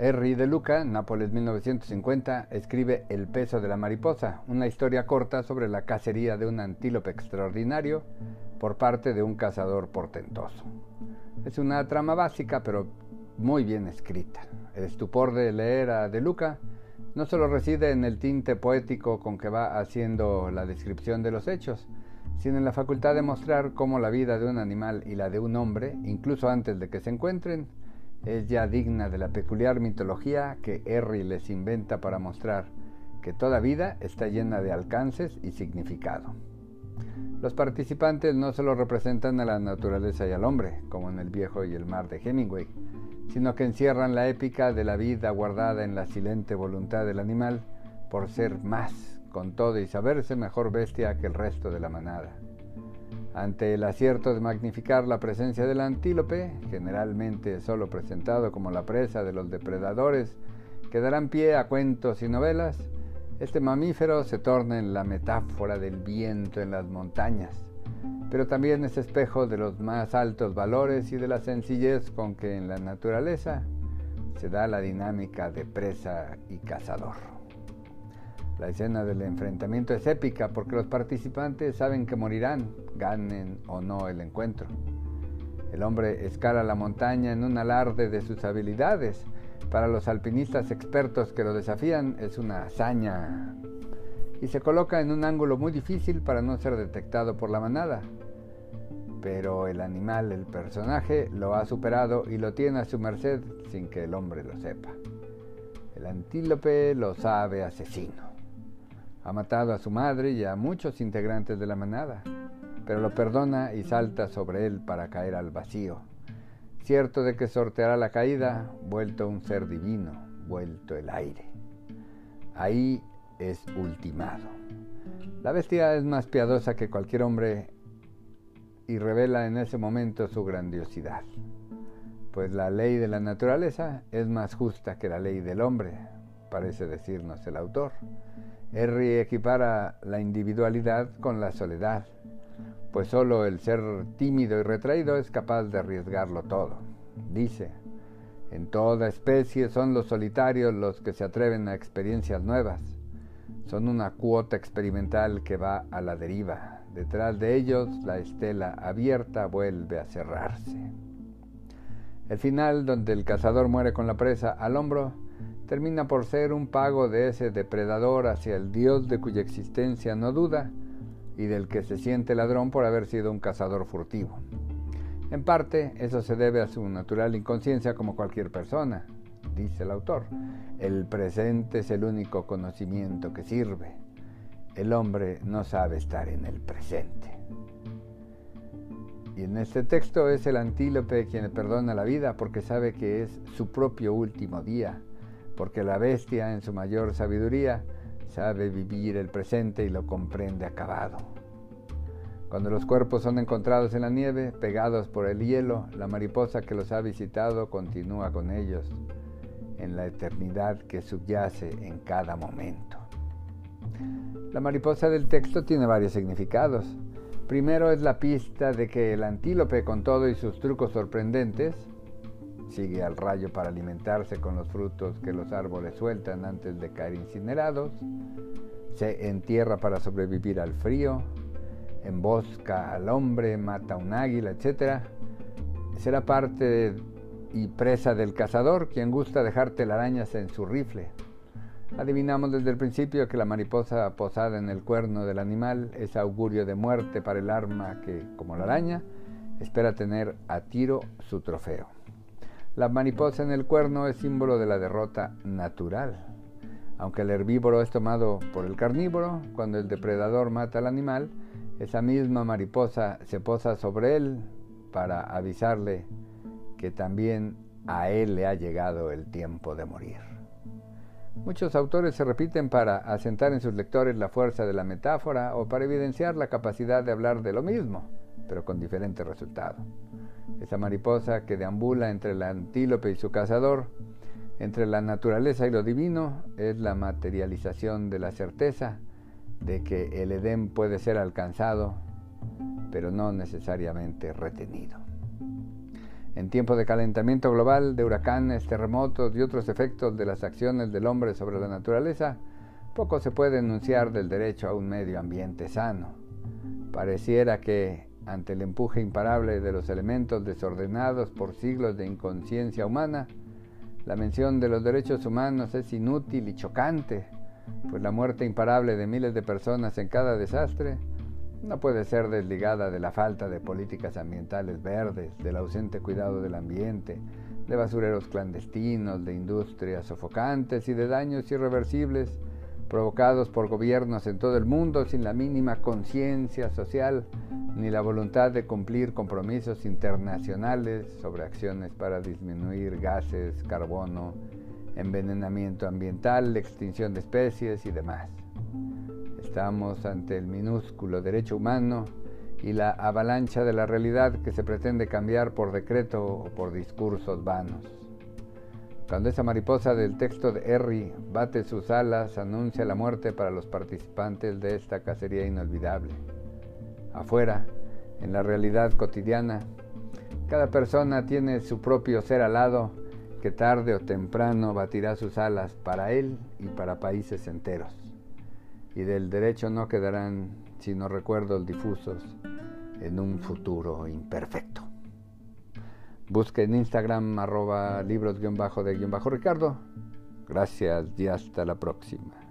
Henry de Luca, Nápoles 1950, escribe El peso de la mariposa, una historia corta sobre la cacería de un antílope extraordinario por parte de un cazador portentoso. Es una trama básica, pero muy bien escrita. El estupor de leer a De Luca no solo reside en el tinte poético con que va haciendo la descripción de los hechos, sino en la facultad de mostrar cómo la vida de un animal y la de un hombre, incluso antes de que se encuentren, es ya digna de la peculiar mitología que Henry les inventa para mostrar que toda vida está llena de alcances y significado. Los participantes no solo representan a la naturaleza y al hombre, como en El viejo y el mar de Hemingway, sino que encierran la épica de la vida guardada en la silente voluntad del animal por ser más, con todo y saberse mejor bestia que el resto de la manada. Ante el acierto de magnificar la presencia del antílope, generalmente solo presentado como la presa de los depredadores que darán pie a cuentos y novelas, este mamífero se torna en la metáfora del viento en las montañas, pero también es espejo de los más altos valores y de la sencillez con que en la naturaleza se da la dinámica de presa y cazador. La escena del enfrentamiento es épica porque los participantes saben que morirán, ganen o no el encuentro. El hombre escala la montaña en un alarde de sus habilidades. Para los alpinistas expertos que lo desafían es una hazaña y se coloca en un ángulo muy difícil para no ser detectado por la manada. Pero el animal, el personaje, lo ha superado y lo tiene a su merced sin que el hombre lo sepa. El antílope lo sabe asesino. Ha matado a su madre y a muchos integrantes de la manada, pero lo perdona y salta sobre él para caer al vacío, cierto de que sorteará la caída, vuelto un ser divino, vuelto el aire. Ahí es ultimado. La bestia es más piadosa que cualquier hombre y revela en ese momento su grandiosidad, pues la ley de la naturaleza es más justa que la ley del hombre, parece decirnos el autor. Henry equipara la individualidad con la soledad, pues solo el ser tímido y retraído es capaz de arriesgarlo todo. Dice, en toda especie son los solitarios los que se atreven a experiencias nuevas. Son una cuota experimental que va a la deriva. Detrás de ellos la estela abierta vuelve a cerrarse. El final, donde el cazador muere con la presa al hombro, termina por ser un pago de ese depredador hacia el Dios de cuya existencia no duda y del que se siente ladrón por haber sido un cazador furtivo. En parte, eso se debe a su natural inconsciencia como cualquier persona, dice el autor. El presente es el único conocimiento que sirve. El hombre no sabe estar en el presente. Y en este texto es el antílope quien le perdona la vida porque sabe que es su propio último día porque la bestia en su mayor sabiduría sabe vivir el presente y lo comprende acabado. Cuando los cuerpos son encontrados en la nieve, pegados por el hielo, la mariposa que los ha visitado continúa con ellos en la eternidad que subyace en cada momento. La mariposa del texto tiene varios significados. Primero es la pista de que el antílope, con todo y sus trucos sorprendentes, sigue al rayo para alimentarse con los frutos que los árboles sueltan antes de caer incinerados, se entierra para sobrevivir al frío, embosca al hombre, mata a un águila, etc. Será parte y presa del cazador, quien gusta dejar telarañas en su rifle. Adivinamos desde el principio que la mariposa posada en el cuerno del animal es augurio de muerte para el arma que, como la araña, espera tener a tiro su trofeo. La mariposa en el cuerno es símbolo de la derrota natural. Aunque el herbívoro es tomado por el carnívoro, cuando el depredador mata al animal, esa misma mariposa se posa sobre él para avisarle que también a él le ha llegado el tiempo de morir. Muchos autores se repiten para asentar en sus lectores la fuerza de la metáfora o para evidenciar la capacidad de hablar de lo mismo, pero con diferente resultado esa mariposa que deambula entre el antílope y su cazador, entre la naturaleza y lo divino, es la materialización de la certeza de que el Edén puede ser alcanzado, pero no necesariamente retenido. En tiempo de calentamiento global, de huracanes, terremotos y otros efectos de las acciones del hombre sobre la naturaleza, poco se puede enunciar del derecho a un medio ambiente sano. Pareciera que, ante el empuje imparable de los elementos desordenados por siglos de inconsciencia humana, la mención de los derechos humanos es inútil y chocante, pues la muerte imparable de miles de personas en cada desastre no puede ser desligada de la falta de políticas ambientales verdes, del ausente cuidado del ambiente, de basureros clandestinos, de industrias sofocantes y de daños irreversibles provocados por gobiernos en todo el mundo sin la mínima conciencia social ni la voluntad de cumplir compromisos internacionales sobre acciones para disminuir gases, carbono, envenenamiento ambiental, extinción de especies y demás. Estamos ante el minúsculo derecho humano y la avalancha de la realidad que se pretende cambiar por decreto o por discursos vanos. Cuando esa mariposa del texto de Harry bate sus alas, anuncia la muerte para los participantes de esta cacería inolvidable. Afuera, en la realidad cotidiana, cada persona tiene su propio ser alado que tarde o temprano batirá sus alas para él y para países enteros. Y del derecho no quedarán sino recuerdos difusos en un futuro imperfecto. Busque en Instagram arroba libros-de-ricardo. Gracias y hasta la próxima.